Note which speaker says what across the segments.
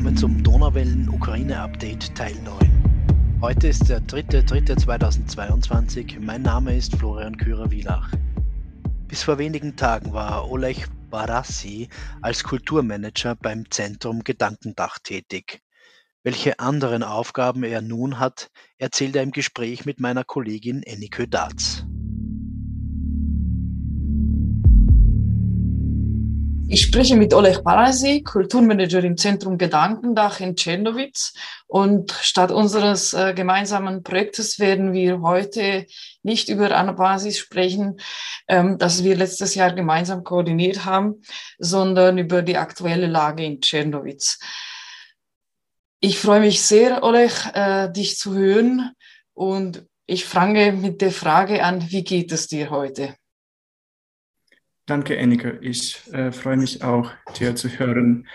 Speaker 1: willkommen zum Donauwellen Ukraine Update Teil 9. Heute ist der 3.3.2022. Mein Name ist Florian Kürer-Wielach. Bis vor wenigen Tagen war Oleg Barassi als Kulturmanager beim Zentrum Gedankendach tätig. Welche anderen Aufgaben er nun hat, erzählt er im Gespräch mit meiner Kollegin Enike Datz.
Speaker 2: Ich spreche mit Oleg Barasi, Kulturmanager im Zentrum Gedankendach in Tschernowitz. Und statt unseres äh, gemeinsamen Projektes werden wir heute nicht über Anabasis sprechen, ähm, das wir letztes Jahr gemeinsam koordiniert haben, sondern über die aktuelle Lage in Tschernowitz. Ich freue mich sehr, Oleg, äh, dich zu hören. Und ich fange mit der Frage an, wie geht es dir heute?
Speaker 3: Danke, Ennike. Ich äh, freue mich auch, dir zu hören.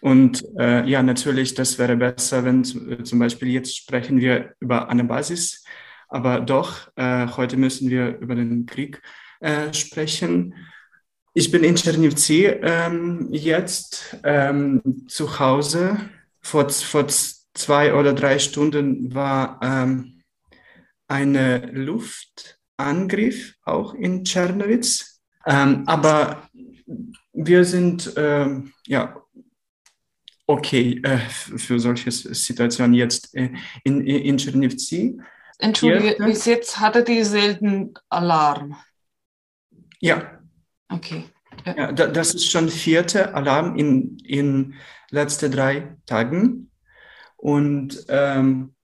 Speaker 3: Und äh, ja, natürlich, das wäre besser, wenn äh, zum Beispiel jetzt sprechen wir über eine Basis, aber doch, äh, heute müssen wir über den Krieg äh, sprechen. Ich bin in Czernivtsi ähm, jetzt ähm, zu Hause. Vor, vor zwei oder drei Stunden war ähm, ein Luftangriff auch in Czernowitz ähm, aber wir sind ähm, ja okay äh, für solche Situationen jetzt äh, in, in Czernivtsi.
Speaker 2: Entschuldige, Hier, bis jetzt hattet ihr selten Alarm?
Speaker 3: Ja.
Speaker 2: Okay.
Speaker 3: Ja. ja das ist schon vierte Alarm in in letzten drei Tagen und ähm,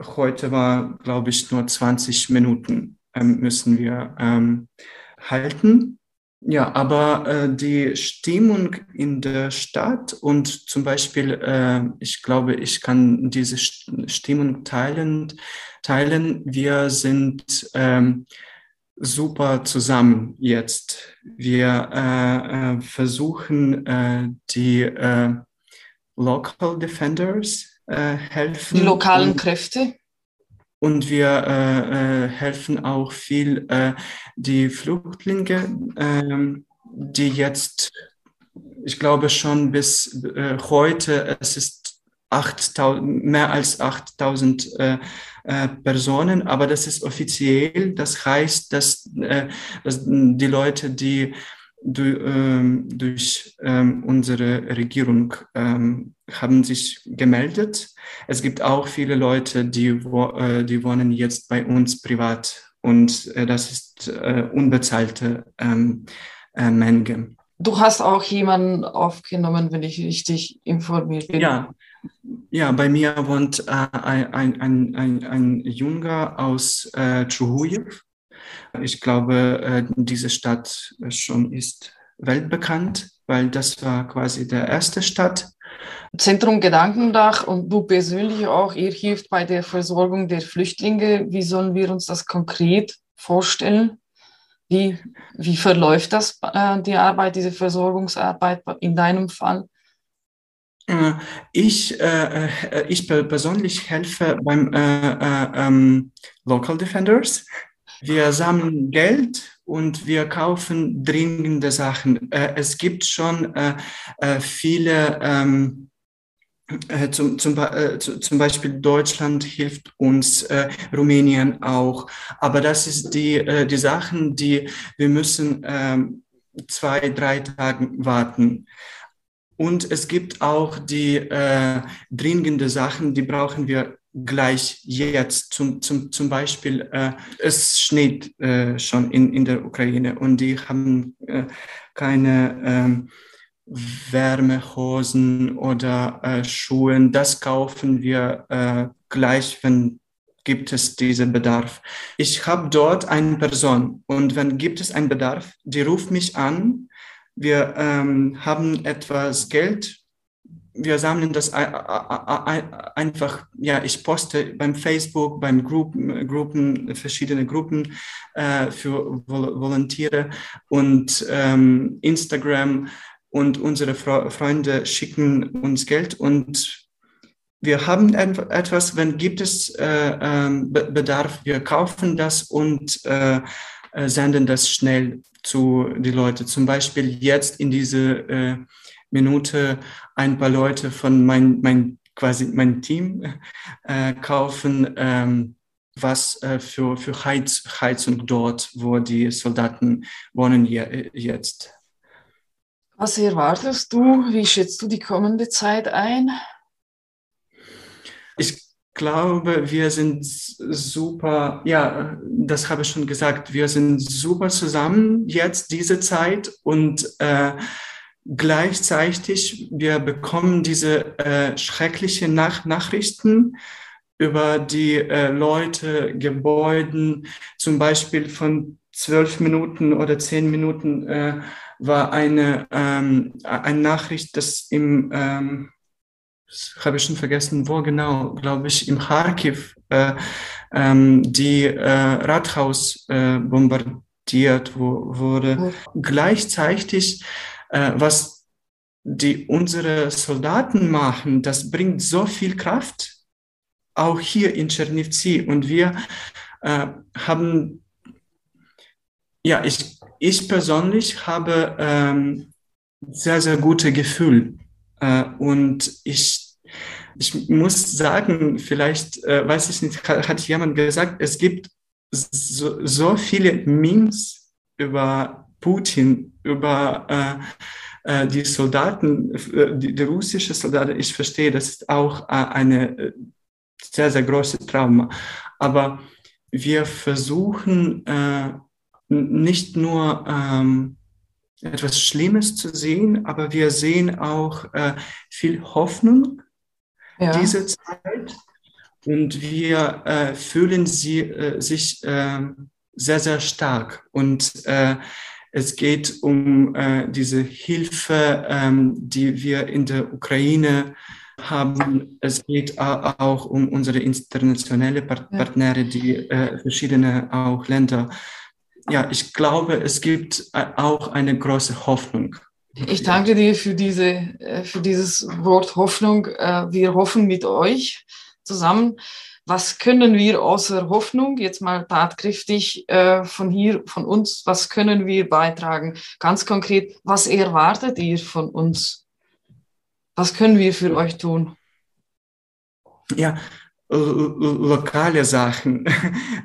Speaker 3: heute war, glaube ich, nur 20 Minuten ähm, müssen wir ähm, halten. Ja, aber äh, die Stimmung in der Stadt und zum Beispiel, äh, ich glaube, ich kann diese Stimmung teilen. teilen. Wir sind ähm, super zusammen jetzt. Wir äh, äh versuchen, äh, die äh, Local Defenders helfen.
Speaker 2: Die lokalen Kräfte?
Speaker 3: Und wir äh, äh, helfen auch viel äh, die Flüchtlinge, äh, die jetzt, ich glaube schon bis äh, heute, es ist 8000, mehr als 8000 äh, Personen, aber das ist offiziell. Das heißt, dass, dass die Leute, die durch ähm, unsere Regierung ähm, haben sich gemeldet. Es gibt auch viele Leute, die, äh, die wohnen jetzt bei uns privat und äh, das ist äh, unbezahlte Menge.
Speaker 2: Du hast auch jemanden aufgenommen, wenn ich richtig informiert bin.
Speaker 3: Ja, ja bei mir wohnt ein, ein, ein, ein, ein Junge aus äh, ich glaube, äh, diese Stadt schon ist weltbekannt, weil das war quasi der erste Stadt.
Speaker 2: Zentrum Gedankendach und du persönlich auch, ihr hilft bei der Versorgung der Flüchtlinge. Wie sollen wir uns das konkret vorstellen? Wie, wie verläuft das, äh, die Arbeit, diese Versorgungsarbeit in deinem Fall?
Speaker 3: Äh, ich, äh, ich persönlich helfe beim äh, äh, ähm, Local Defenders. Wir sammeln Geld und wir kaufen dringende Sachen. Äh, es gibt schon äh, äh, viele, ähm, zum, zum, zum, Beispiel Deutschland hilft uns, Rumänien auch. Aber das ist die, die Sachen, die wir müssen ähm, zwei, drei Tage warten. Und es gibt auch die äh, dringende Sachen, die brauchen wir gleich jetzt. Zum, zum, zum Beispiel, äh, es schneit äh, schon in, in der Ukraine und die haben äh, keine ähm, Wärmehosen oder äh, Schuhe. Das kaufen wir äh, gleich, wenn gibt es diesen Bedarf. Ich habe dort eine Person und wenn gibt es einen Bedarf, die ruft mich an. Wir ähm, haben etwas Geld wir sammeln das einfach, ja, ich poste beim Facebook, beim Gruppen, Gruppen verschiedene Gruppen äh, für Volontiere und ähm, Instagram und unsere Fre Freunde schicken uns Geld und wir haben etwas, wenn gibt es äh, äh, Bedarf, wir kaufen das und äh, äh, senden das schnell zu die Leute. Zum Beispiel jetzt in diese äh, Minute ein paar Leute von mein, mein quasi mein Team äh, kaufen ähm, was äh, für, für Heiz, Heizung dort, wo die Soldaten wohnen je, jetzt.
Speaker 2: Was erwartest du? Wie schätzt du die kommende Zeit ein?
Speaker 3: Ich glaube, wir sind super, ja, das habe ich schon gesagt, wir sind super zusammen jetzt diese Zeit und äh, gleichzeitig wir bekommen diese äh, schrecklichen Nach Nachrichten über die äh, Leute, Gebäuden, zum Beispiel von zwölf Minuten oder zehn Minuten äh, war eine, ähm, eine Nachricht, dass im, ähm, habe ich schon vergessen, wo genau, glaube ich, im Kharkiv äh, ähm, die äh, Rathaus äh, bombardiert wurde. Mhm. Gleichzeitig, äh, was die unsere Soldaten machen, das bringt so viel Kraft auch hier in Czernivtsi. Und wir äh, haben, ja, ich, ich persönlich habe ähm, sehr, sehr gute Gefühl. Äh, und ich, ich muss sagen, vielleicht, äh, weiß ich nicht, hat, hat jemand gesagt, es gibt so, so viele Memes über Putin, über äh, äh die Soldaten, äh, die, die russische Soldaten. Ich verstehe, das ist auch eine sehr, sehr große Trauma. Aber wir versuchen äh, nicht nur ähm, etwas Schlimmes zu sehen, aber wir sehen auch äh, viel Hoffnung ja. diese Zeit und wir äh, fühlen sie äh, sich äh, sehr, sehr stark. Und äh, es geht um äh, diese Hilfe, ähm, die wir in der Ukraine haben. Es geht auch um unsere internationale Partner, die äh, verschiedene auch Länder. Ja, ich glaube, es gibt äh, auch eine große Hoffnung.
Speaker 2: Ich danke dir für, diese, äh, für dieses Wort Hoffnung. Äh, wir hoffen mit euch zusammen. Was können wir außer Hoffnung, jetzt mal tatkräftig von hier, von uns, was können wir beitragen? Ganz konkret, was erwartet ihr von uns? Was können wir für euch tun?
Speaker 3: Ja, lokale Sachen.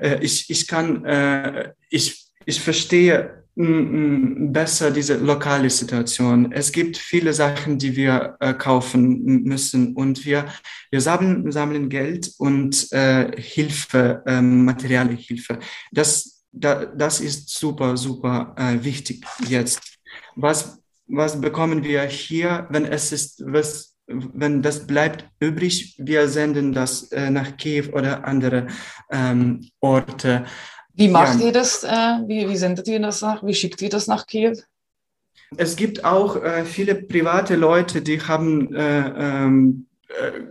Speaker 3: Äh, ich, ich kann, äh, ich, ich verstehe besser diese lokale Situation. Es gibt viele Sachen, die wir äh, kaufen müssen und wir, wir sammeln, sammeln Geld und äh, Hilfe, äh, materielle Hilfe. Das, da, das ist super, super äh, wichtig jetzt. Was was bekommen wir hier, wenn es ist, was, wenn das bleibt übrig, wir senden das äh, nach Kiew oder andere ähm, Orte.
Speaker 2: Wie macht ja. ihr das? Äh, wie, wie sendet ihr das nach? Wie schickt ihr das nach Kiew?
Speaker 3: Es gibt auch äh, viele private Leute, die haben äh, ähm, äh,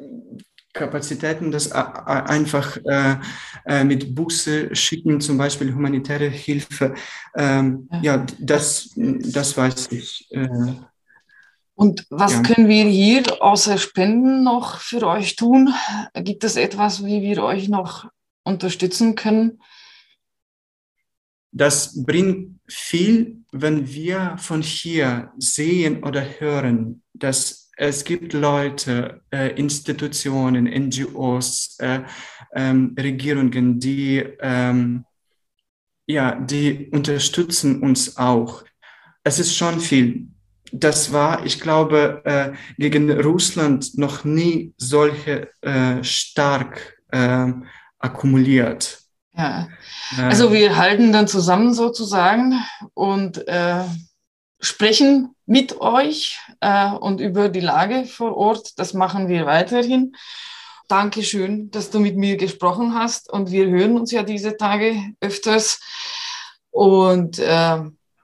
Speaker 3: Kapazitäten, das einfach äh, äh, mit Busse schicken, zum Beispiel humanitäre Hilfe. Ähm, ja. ja, das, das weiß ich.
Speaker 2: Und was ja. können wir hier außer Spenden noch für euch tun? Gibt es etwas, wie wir euch noch unterstützen können?
Speaker 3: Das bringt viel, wenn wir von hier sehen oder hören, dass es gibt Leute, äh, Institutionen, NGOs, äh, ähm, Regierungen, die, ähm, ja, die unterstützen uns auch. Es ist schon viel. Das war, ich glaube, äh, gegen Russland noch nie solche äh, stark äh, akkumuliert.
Speaker 2: Ja, also wir halten dann zusammen sozusagen und äh, sprechen mit euch äh, und über die Lage vor Ort. Das machen wir weiterhin. Dankeschön, dass du mit mir gesprochen hast und wir hören uns ja diese Tage öfters und äh,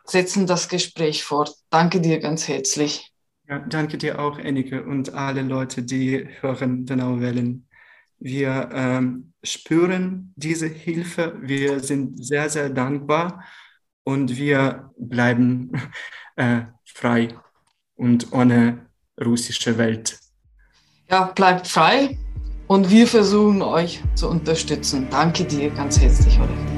Speaker 2: setzen das Gespräch fort. Danke dir ganz herzlich.
Speaker 3: Ja, danke dir auch, Ennike, und alle Leute, die hören Donauwellen. Wir ähm, spüren diese Hilfe. Wir sind sehr, sehr dankbar und wir bleiben äh, frei und ohne russische Welt.
Speaker 2: Ja, bleibt frei und wir versuchen euch zu unterstützen. Danke dir ganz herzlich, Oleg.